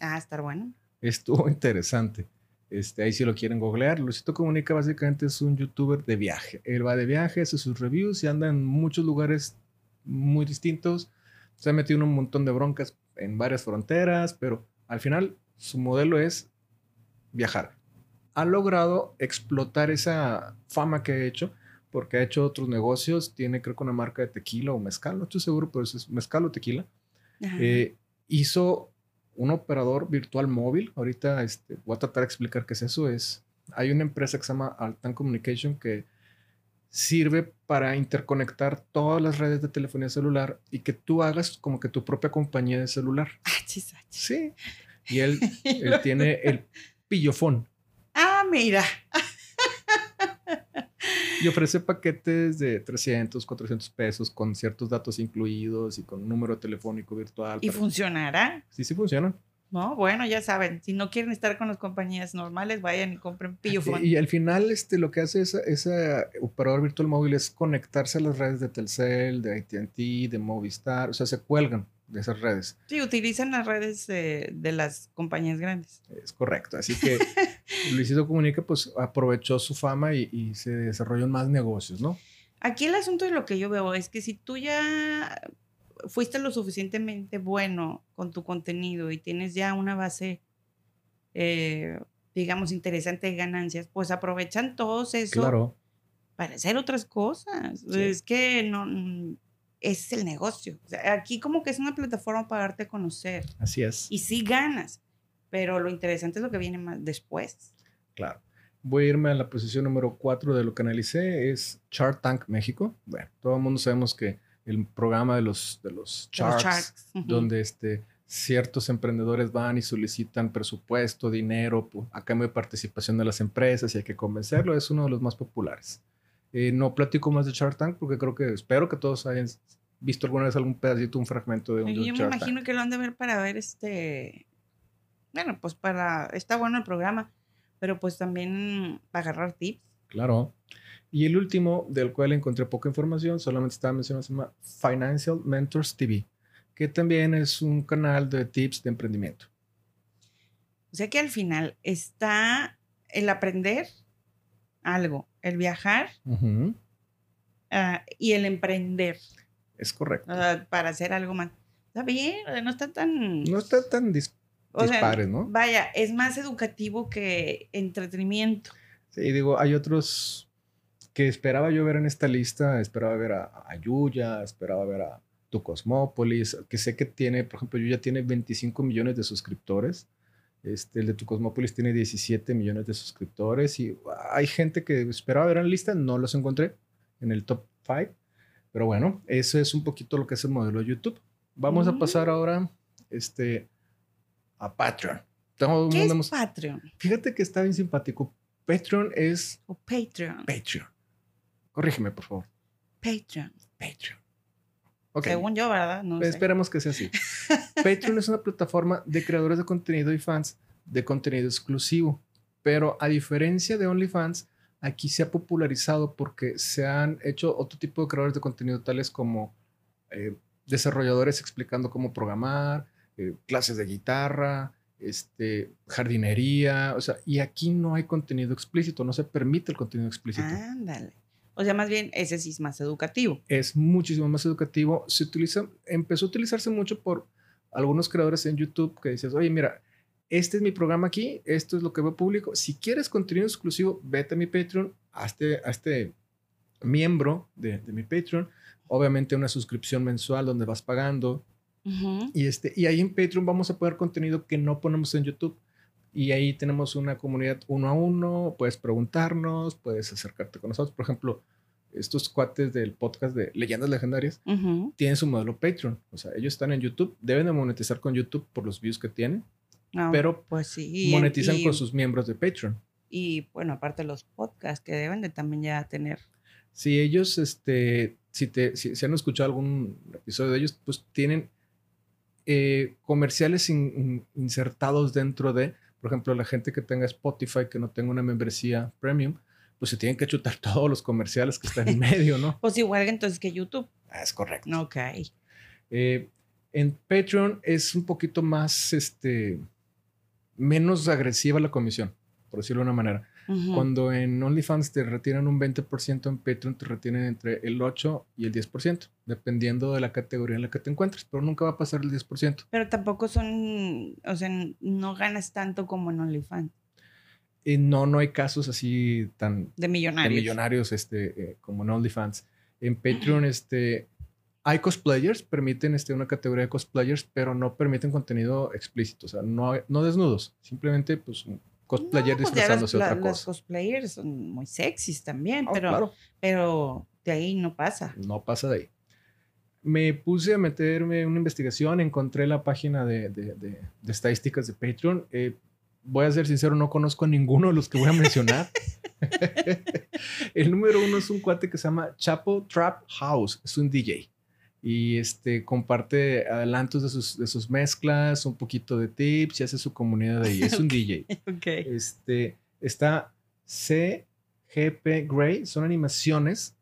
Ah, estar bueno. Estuvo *laughs* interesante. Este, ahí si lo quieren googlear. Luisito Comunica básicamente es un youtuber de viaje. Él va de viaje, hace sus reviews y anda en muchos lugares muy distintos. Se ha metido en un montón de broncas en varias fronteras, pero al final su modelo es viajar. Ha logrado explotar esa fama que ha hecho porque ha hecho otros negocios. Tiene creo que una marca de tequila o mezcal, no estoy seguro, pero es mezcal o tequila. Eh, hizo un operador virtual móvil. Ahorita este, voy a tratar de explicar qué es eso. Es, hay una empresa que se llama Altan Communication que sirve para interconectar todas las redes de telefonía celular y que tú hagas como que tu propia compañía de celular. Achis, achis. Sí. Y él, *laughs* él tiene el pillofón Ah, mira. Y ofrece paquetes de 300, 400 pesos con ciertos datos incluidos y con un número telefónico virtual. ¿Y funcionará? Sí, sí funcionan. No, bueno, ya saben, si no quieren estar con las compañías normales, vayan y compren pillofón. Y, y al final, este, lo que hace esa, ese operador virtual móvil es conectarse a las redes de Telcel, de ATT, de Movistar, o sea, se cuelgan de esas redes. Sí, utilizan las redes de las compañías grandes. Es correcto. Así que *laughs* Luisito Comunica, pues aprovechó su fama y, y se desarrolló en más negocios, ¿no? Aquí el asunto de lo que yo veo es que si tú ya fuiste lo suficientemente bueno con tu contenido y tienes ya una base, eh, digamos, interesante de ganancias, pues aprovechan todos eso Claro. para hacer otras cosas. Sí. Es que no es el negocio. O sea, aquí como que es una plataforma para darte a conocer Así es. y sí ganas, pero lo interesante es lo que viene más después. Claro. Voy a irme a la posición número 4 de lo que analicé, es Shark Tank México. Bueno, todo el mundo sabemos que el programa de los, de los De ujú. donde este, ciertos emprendedores van y solicitan presupuesto, dinero a cambio de participación de las empresas y hay que convencerlo, es uno de los más populares. Eh, no platico más de Shark Tank porque creo que espero que todos hayan visto alguna vez algún pedacito, un fragmento de un, de Yo me Shark imagino Tank. que lo han de ver para ver este. Bueno, pues para. Está bueno el programa, pero pues también para agarrar tips. Claro. Y el último, del cual encontré poca información, solamente estaba mencionado, se llama Financial Mentors TV, que también es un canal de tips de emprendimiento. O sea que al final está el aprender algo, el viajar ah, y el emprender Es correcto. para hacer algo más. Está bien, no está tan. No está tan dis- o sea, dispares, ¿no? Vaya, es más educativo que entretenimiento. Sí, digo, hay otros que esperaba yo ver en esta lista. Esperaba ver a, a Yuya, esperaba ver a Tu Cosmópolis, que sé que tiene, por ejemplo, Yuya tiene 25 millones de suscriptores. Este, el de Tu Cosmópolis tiene 17 millones de suscriptores. Y hay gente que esperaba ver en la lista, no los encontré en el top 5. Pero bueno, eso es un poquito lo que es el modelo de YouTube. Vamos a pasar ahora este, a Patreon. El ¿Qué es Patreon Fíjate que está bien simpático. Patreon es o Patreon? Patreon. Corrígeme, por favor. Patreon. Patreon. Según yo, ¿verdad? No sé. Esperemos que sea así. *laughs* Patreon es una plataforma de creadores de contenido y fans de contenido exclusivo. Pero a diferencia de OnlyFans, aquí se ha popularizado porque se han hecho otro tipo de creadores de contenido, tales como eh, desarrolladores explicando cómo programar, eh, clases de guitarra, este, jardinería. O sea, y aquí no hay contenido explícito, no se permite el contenido explícito. Ándale. O sea, más bien, ese sí es más educativo. es muchísimo más educativo. Se utiliza, empezó a utilizarse mucho por algunos creadores en YouTube que dices, oye, mira, este es mi programa aquí, esto es lo que veo público. Si quieres contenido exclusivo, vete a mi Patreon, hazte, hazte miembro de, de mi Patreon. Obviamente una suscripción mensual donde vas pagando Ujú. Y, este, y ahí en Patreon vamos a poner contenido que no ponemos en YouTube. Y ahí tenemos una comunidad uno a uno, puedes preguntarnos, puedes acercarte con nosotros. Por ejemplo, estos cuates del podcast de Leyendas Legendarias Ujú. tienen su modelo Patreon. O sea, ellos están en YouTube, deben de monetizar con YouTube por los views que tienen, Ah, pero pues sí. monetizan y- con sus miembros de Patreon. Y bueno, aparte los podcasts que deben de también ya tener. Si ellos, este, si, te, si, si han escuchado algún episodio de ellos, pues tienen eh, comerciales in- in- insertados dentro de, por ejemplo, la gente que tenga Spotify, que no tenga una membresía premium, pues se tienen que chutar *laughs* todos los comerciales que están en *laughs* medio, ¿no? Pues igual entonces que YouTube. Ah, es correcto. Ok. Eh, en Patreon es un poquito más, este, menos agresiva la comisión, por decirlo de una manera. Ujú. Cuando en OnlyFans te retiran un 20%, en Patreon te retienen entre el 8 y el 10%, dependiendo de la categoría en la que te encuentres, pero nunca va a pasar el 10%. Pero tampoco son, o sea, no ganas tanto como en OnlyFans, Y no, no hay casos así tan de de millonarios. millonarios este, eh, como en OnlyFans. En Patreon este, hay cosplayers, permiten este, una categoría de cosplayers, pero no permiten contenido explícito, o sea, no, no desnudos, simplemente pues cosplayer No, pues las, disfrazándose de la- otra las cosa. cosplayers son muy sexys también, Oh, pero, claro. pero de ahí no pasa. no pasa de ahí. Me puse a meterme en una investigación, encontré la página de, de- de- de estadísticas de Patreon. Eh, voy a ser sincero, no conozco a ninguno de los que voy a mencionar. *laughs* El número uno es un cuate que se llama Chapo Trap House, es un DJ. Y este comparte adelantos de sus, de sus mezclas, un poquito de tips y hace su comunidad ahí. Es *laughs* un DJ. Ok. Este, está CGP Grey, son animaciones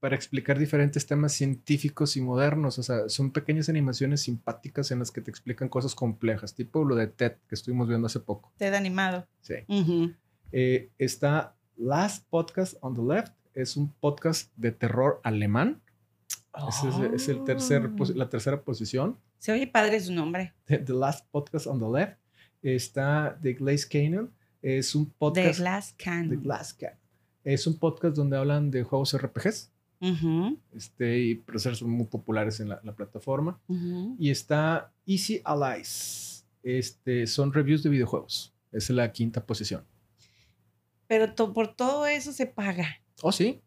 para explicar diferentes temas científicos y modernos. O sea, son pequeñas animaciones simpáticas en las que te explican cosas complejas, tipo lo de TED que estuvimos viendo hace poco. Te da animado. Sí. Eh, está Last Podcast on the Left, es un podcast de terror alemán. Ese es, es el tercer, Oh. la tercera posición. Se oye padre su nombre. The, The Last Podcast on the Left. Está The Glaze Canyon, es un podcast. Glass The Can. Glass Cat. Es un podcast donde hablan de juegos RPGs. Este, y por ser son muy populares en la, la plataforma. Y está Easy Allies. Este, son reviews de videojuegos. Esa es la quinta posición. Pero to- por todo eso se paga. Oh, sí.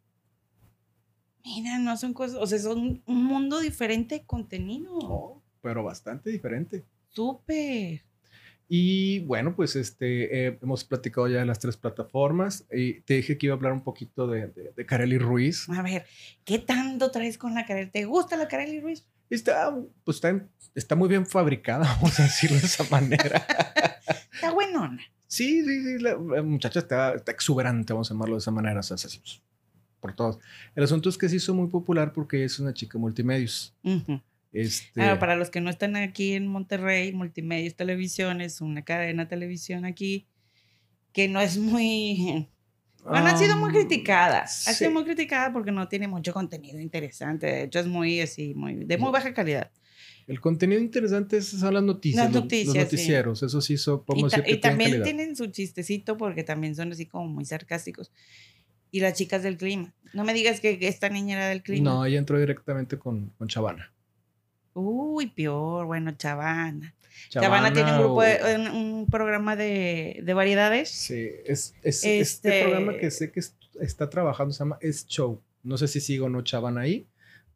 Mira, no son cosas, o sea, son un mundo diferente de contenido. Oh, pero bastante diferente. Súper. Y bueno, pues este, eh, hemos platicado ya de las tres plataformas. Y te dije que iba a hablar un poquito de, de, de Kareli Ruiz. A ver, ¿qué tanto traes con la Kareli? ¿Te gusta la Kareli Ruiz? Está, pues está, está muy bien fabricada, *laughs* vamos a decirlo de esa manera. *laughs* Está buenona. Sí, sí, sí, la, muchacha está, está exuberante, vamos a llamarlo de esa manera, o sea, por todos. El asunto es que se hizo muy popular porque es una chica multimedios. Ujú. Este, Ah, para los que no están aquí en Monterrey, Multimedios Televisión es una cadena de televisión aquí que no es muy... Bueno, ha sido muy um, criticada. Ha sí. sido muy criticada porque no tiene mucho contenido interesante. De hecho, es muy así, muy, de muy baja calidad. El contenido interesante es- son las noticias, Las noticias, los sí. noticieros, eso sí, so- Y, podemos ta- decir que y también calidad. tienen su chistecito porque también son así como muy sarcásticos. Y las chicas del clima. No me digas que esta niña era del clima. No, ella entró directamente con, con Chavana. Uy, peor. Bueno, Chavana. Chavana tiene un grupo, de- un, un programa de, de variedades. Sí, es, es Este- este programa que sé que es- está trabajando, se llama Es Show. No sé si sigo o no Chavana ahí,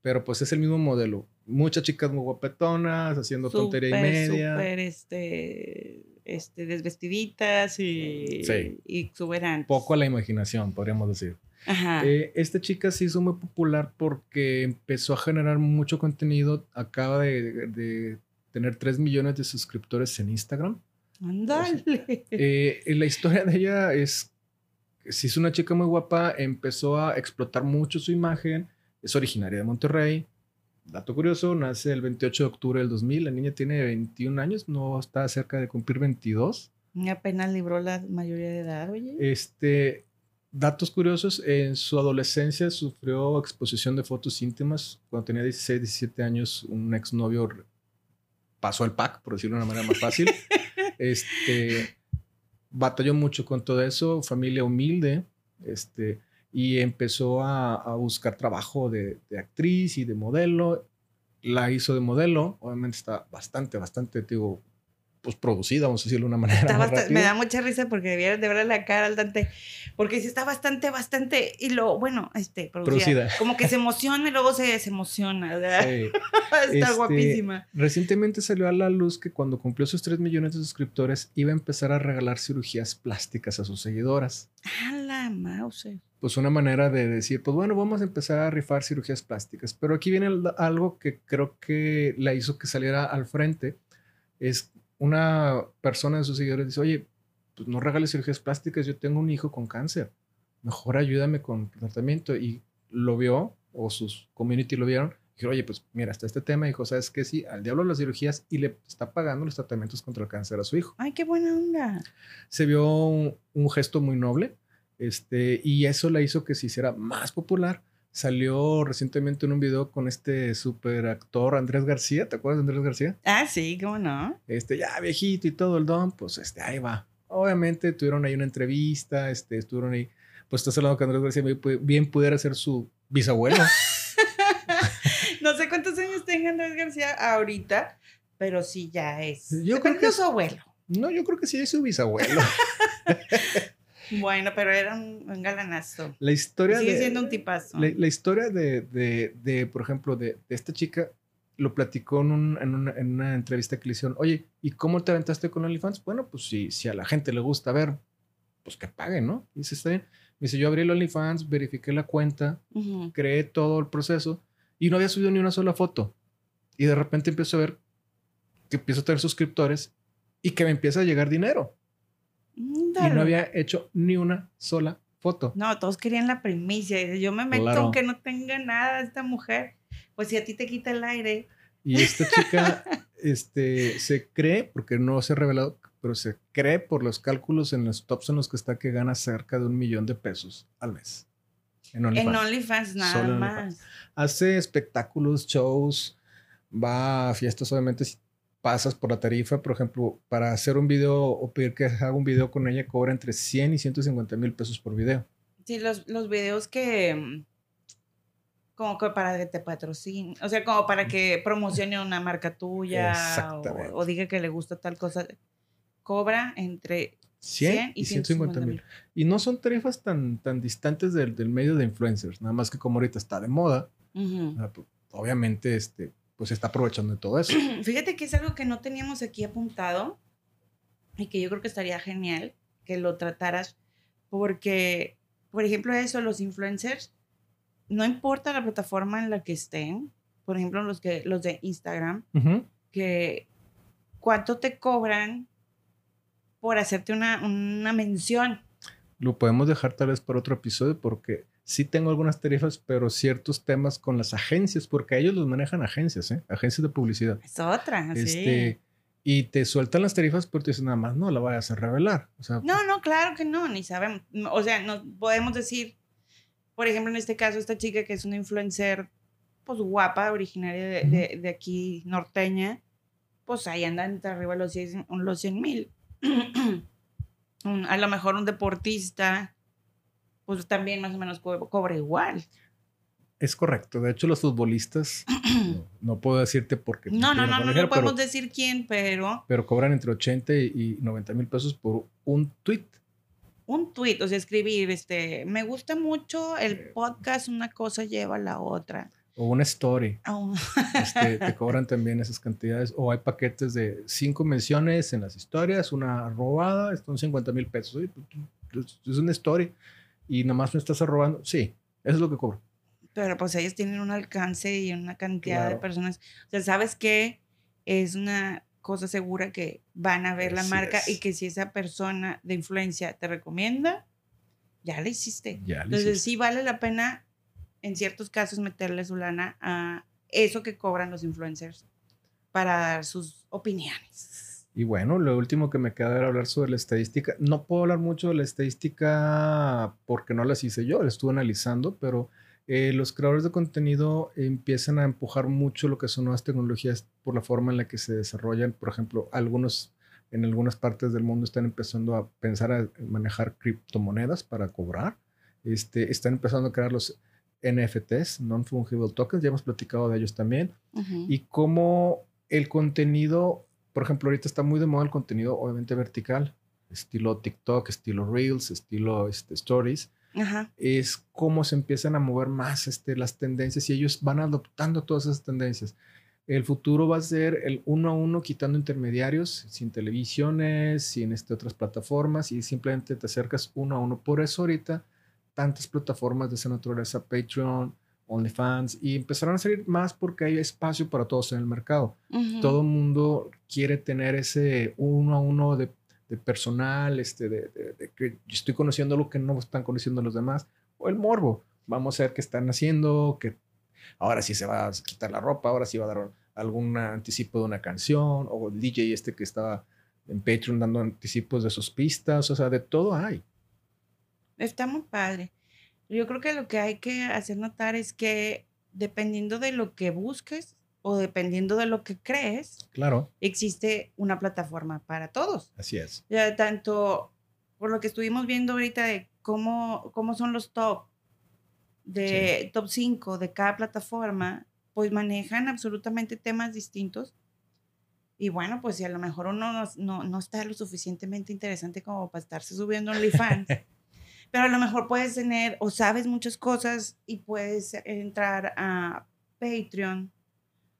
pero pues es el mismo modelo. Muchas chicas muy guapetonas, haciendo tontería y media. súper, este, este, desvestiditas y, Sí. y exuberantes. Poco a la imaginación, podríamos decir. Ajá. Eh, esta chica se hizo muy popular porque empezó a generar mucho contenido. Acaba de, de tener 3 millones de suscriptores en Instagram. Ándale. *laughs* Eh, la historia de ella es, se hizo una chica muy guapa, empezó a explotar mucho su imagen, es originaria de Monterrey. Dato curioso, nace el 28 de octubre del 2000, la niña tiene 21 años, no está cerca de cumplir 22. Y apenas libró la mayoría de edad, oye. Este, datos curiosos, en su adolescencia sufrió exposición de fotos íntimas. Cuando tenía 16, 17 años, un exnovio pasó el pack, por decirlo de una manera más fácil. *laughs* este, batalló mucho con todo eso, familia humilde, este, y empezó a, buscar trabajo de, de actriz y de modelo. la hizo de modelo. Obviamente está bastante, bastante, digo, pues producida, vamos a decirlo de una manera. me da mucha risa porque debieras de verle la cara al Dante, porque sí está bastante, bastante, y lo, bueno, este, producida. Como que se emociona y luego se desemociona. *laughs* está este, guapísima. Recientemente salió a la luz que cuando cumplió sus 3 millones de suscriptores iba a empezar a regalar cirugías plásticas a sus seguidoras. A la mouse. Pues una manera de decir, pues bueno, vamos a empezar a rifar cirugías plásticas. Pero aquí viene algo que creo que la hizo que saliera al frente. Es una persona de sus seguidores dice, oye, pues no regales cirugías plásticas, yo tengo un hijo con cáncer, mejor ayúdame con tratamiento. Y lo vio, o sus community lo vieron, dijeron, oye, pues mira, está este tema, hijo, ¿sabes qué? Sí, al diablo las cirugías y le está pagando los tratamientos contra el cáncer a su hijo. Ay, qué buena onda. Se vio un, un gesto muy noble, este, y eso la hizo que se hiciera más popular Salió recientemente en un video con este super actor Andrés García. ¿Te acuerdas de Andrés García? Ah, sí, cómo no. Este, ya viejito y todo el don, pues este, ahí va. Obviamente tuvieron ahí una entrevista, este, estuvieron ahí. Pues estás hablando que Andrés García bien pudiera ser su bisabuelo. *laughs* no sé cuántos años tenga Andrés García ahorita, pero sí ya es. Yo creo que es su abuelo. No, yo creo que sí es su bisabuelo. *laughs* Bueno, pero era un, galanazo. La historia Sigue siendo un tipazo. La, historia de, de, de, por ejemplo, de, esta chica lo platicó en, un, en, una, en, una, entrevista que le hicieron. Oye, ¿y cómo te aventaste con OnlyFans? Bueno, pues si, si a la gente le gusta ver, pues que paguen, ¿no? Y dice, está bien. Me dice, yo abrí el OnlyFans, verifiqué la cuenta, creé todo el proceso y no había subido ni una sola foto. Y de repente empiezo a ver que empiezo a tener suscriptores y que me empieza a llegar dinero. Y no había hecho ni una sola foto. No, todos querían la primicia. Yo me meto aunque no tenga nada esta mujer. Pues si a ti te quita el aire. Y esta chica *laughs* este, se cree, porque no se ha revelado, pero se cree por los cálculos en los tops en los que está que gana cerca de un millón de pesos al mes. En OnlyFans. nada más. Hace espectáculos, shows, va a fiestas, obviamente pasas por la tarifa, por ejemplo, para hacer un video o pedir que haga un video con ella, cobra entre 100 y 150 mil pesos por video. Sí, los, los videos que, mm, como que para que te patrocine, o sea, como para que promocione una marca tuya o, diga que le gusta tal cosa, cobra entre 100, y 150 mil. Y no son tarifas tan, tan distantes del, del, medio de influencers, nada más que como ahorita está de moda, ah, pues, obviamente este, pues está aprovechando de todo eso. *clears throat* Fíjate que es algo que no teníamos aquí apuntado y que yo creo que estaría genial que lo trataras porque, por ejemplo, eso, los influencers, no importa la plataforma en la que estén, por ejemplo, los, que, los de Instagram, que cuánto te cobran por hacerte una, una mención. Lo podemos dejar tal vez para otro episodio porque sí tengo algunas tarifas, pero ciertos temas con las agencias, porque ellos los manejan agencias, ¿eh? Agencias de publicidad. Es otra, este, sí. Y te sueltan las tarifas, pero te dicen nada más, no la vayas a revelar. no, no, claro que no, ni sabemos. O sea, no podemos decir, por ejemplo, en este caso, esta chica que es una influencer, pues guapa, originaria de, aquí, norteña, pues ahí andan entre arriba los 100 mil. *clears throat* a lo mejor un deportista pues también más o menos cobra igual. Es correcto. De hecho, los futbolistas, *clears throat* no, puedo decirte porque... No, no, no, no, no podemos decir quién, pero... Pero cobran entre 80 y 90 mil pesos por un tweet. Un tweet, o sea, escribir, este, me gusta mucho el podcast, una cosa lleva a la otra. O una story. *laughs* Oh. Este, te cobran también esas cantidades. O hay paquetes de cinco menciones en las historias, una robada, son 50 mil pesos. Pues, es una story y nomás me estás robando. Sí, eso es lo que cobro. Pero pues ellos tienen un alcance y una cantidad de personas. O sea, ¿sabes qué? Es una cosa segura que van a ver la marca y que si esa persona de influencia te recomienda, ya le hiciste. Ya Entonces sí vale la pena en ciertos casos meterle su lana a eso que cobran los influencers para dar sus opiniones. Y bueno, lo último que me queda era hablar sobre la estadística. No puedo hablar mucho de la estadística porque no las hice yo, la estuve analizando, pero eh, los creadores de contenido empiezan a empujar mucho lo que son nuevas tecnologías por la forma en la que se desarrollan. Por ejemplo, algunos en algunas partes del mundo están empezando a pensar a manejar criptomonedas para cobrar. Este, están empezando a crear los NFTs, Non-Fungible Tokens, ya hemos platicado de ellos también, y cómo el contenido, por ejemplo, ahorita está muy de moda el contenido obviamente vertical, estilo TikTok, estilo Reels, estilo este, Stories, Ajá. es cómo se empiezan a mover más este, las tendencias y ellos van adoptando todas esas tendencias. El futuro va a ser el uno a uno quitando intermediarios, sin televisiones, sin este, otras plataformas y simplemente te acercas uno a uno. Por eso ahorita tantas plataformas de esa naturaleza, Patreon, OnlyFans, y empezaron a salir más porque hay espacio para todos en el mercado. Ujú. Todo el mundo quiere tener ese uno a uno de, de personal, este, de, de- de que estoy conociendo lo que no están conociendo los demás, o el morbo. Vamos a ver qué están haciendo, que ahora sí se va a quitar la ropa, ahora sí va a dar algún anticipo de una canción, o el DJ este que estaba en Patreon dando anticipos de sus pistas, o sea, de todo hay. Está muy padre. Yo creo que lo que hay que hacer notar es que dependiendo de lo que busques o dependiendo de lo que crees, Claro, existe una plataforma para todos. así es. Ya tanto por lo que estuvimos viendo ahorita de cómo, cómo son los top de top 5 de cada plataforma, pues manejan absolutamente temas distintos. Y bueno, pues si a lo mejor uno no, no, no está lo suficientemente interesante como para estarse subiendo *laughs* OnlyFans, pero a lo mejor puedes tener o sabes muchas cosas y puedes entrar a Patreon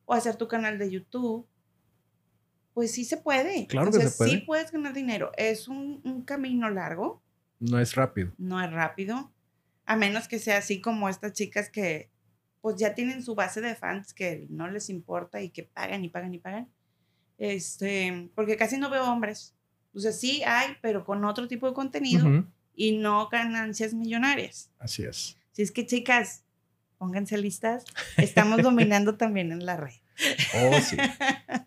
o hacer tu canal de YouTube. Pues sí se puede. Claro O que sea, se puede. Sí puedes ganar dinero. Es un, un camino largo, No es rápido. no es rápido, a menos que sea así como estas chicas que pues ya tienen su base de fans que no les importa y que pagan y pagan y pagan. Este, porque casi no veo hombres. O sea, sí hay, pero con otro tipo de contenido y no ganancias millonarias. Así es. Si es que chicas, pónganse listas, estamos dominando *laughs* también en la red. Oh, sí.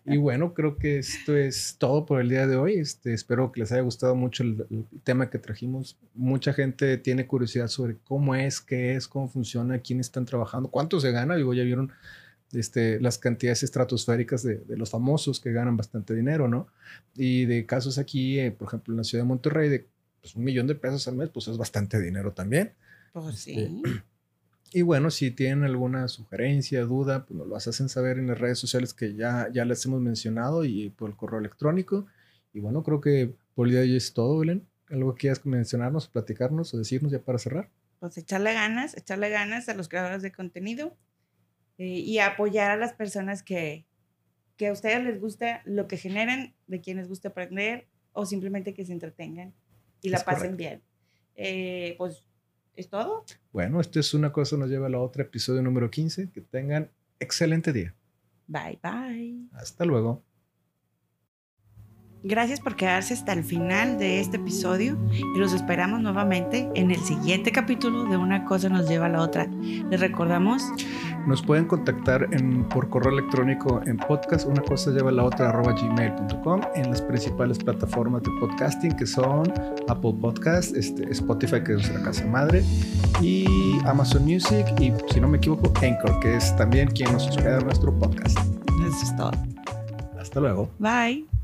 Y bueno, creo que esto es todo por el día de hoy. Este, espero que les haya gustado mucho el, el tema que trajimos. Mucha gente tiene curiosidad sobre cómo es, qué es, cómo funciona, quiénes están trabajando, cuánto se gana. Digo, ya vieron este, las cantidades estratosféricas de, de los famosos que ganan bastante dinero, ¿no? Y de casos aquí, eh, por ejemplo, en la ciudad de Monterrey, de pues, un millón de pesos al mes, pues es bastante dinero también. Pues Este, sí. *clears throat* Y bueno, si tienen alguna sugerencia, duda, pues nos lo hacen saber en las redes sociales que ya, ya les hemos mencionado y por el correo electrónico. Y bueno, creo que por el día de hoy es todo, Belén. ¿Algo que quieras mencionarnos, platicarnos o decirnos ya para cerrar? Pues echarle ganas, echarle ganas a los creadores de contenido eh, y apoyar a las personas que, que a ustedes les gusta lo que generan, de quien les gusta aprender o simplemente que se entretengan y la Es pasen correcto. bien. Eh, pues es todo. Bueno, esto es una cosa, nos lleva a la otra, episodio número 15. Que tengan excelente día. Bye bye. Hasta luego. Gracias por quedarse hasta el final de este episodio y los esperamos nuevamente en el siguiente capítulo de Una cosa nos lleva a la otra. Les recordamos Nos pueden contactar en, por correo electrónico en podcast, una cosa lleva a la otra, arroba gmail.com, en las principales plataformas de podcasting que son Apple Podcast, este, Spotify, que es nuestra casa madre, y Amazon Music, y si no me equivoco, Anchor, que es también quien nos hospeda nuestro podcast. eso es todo. Hasta luego. Bye.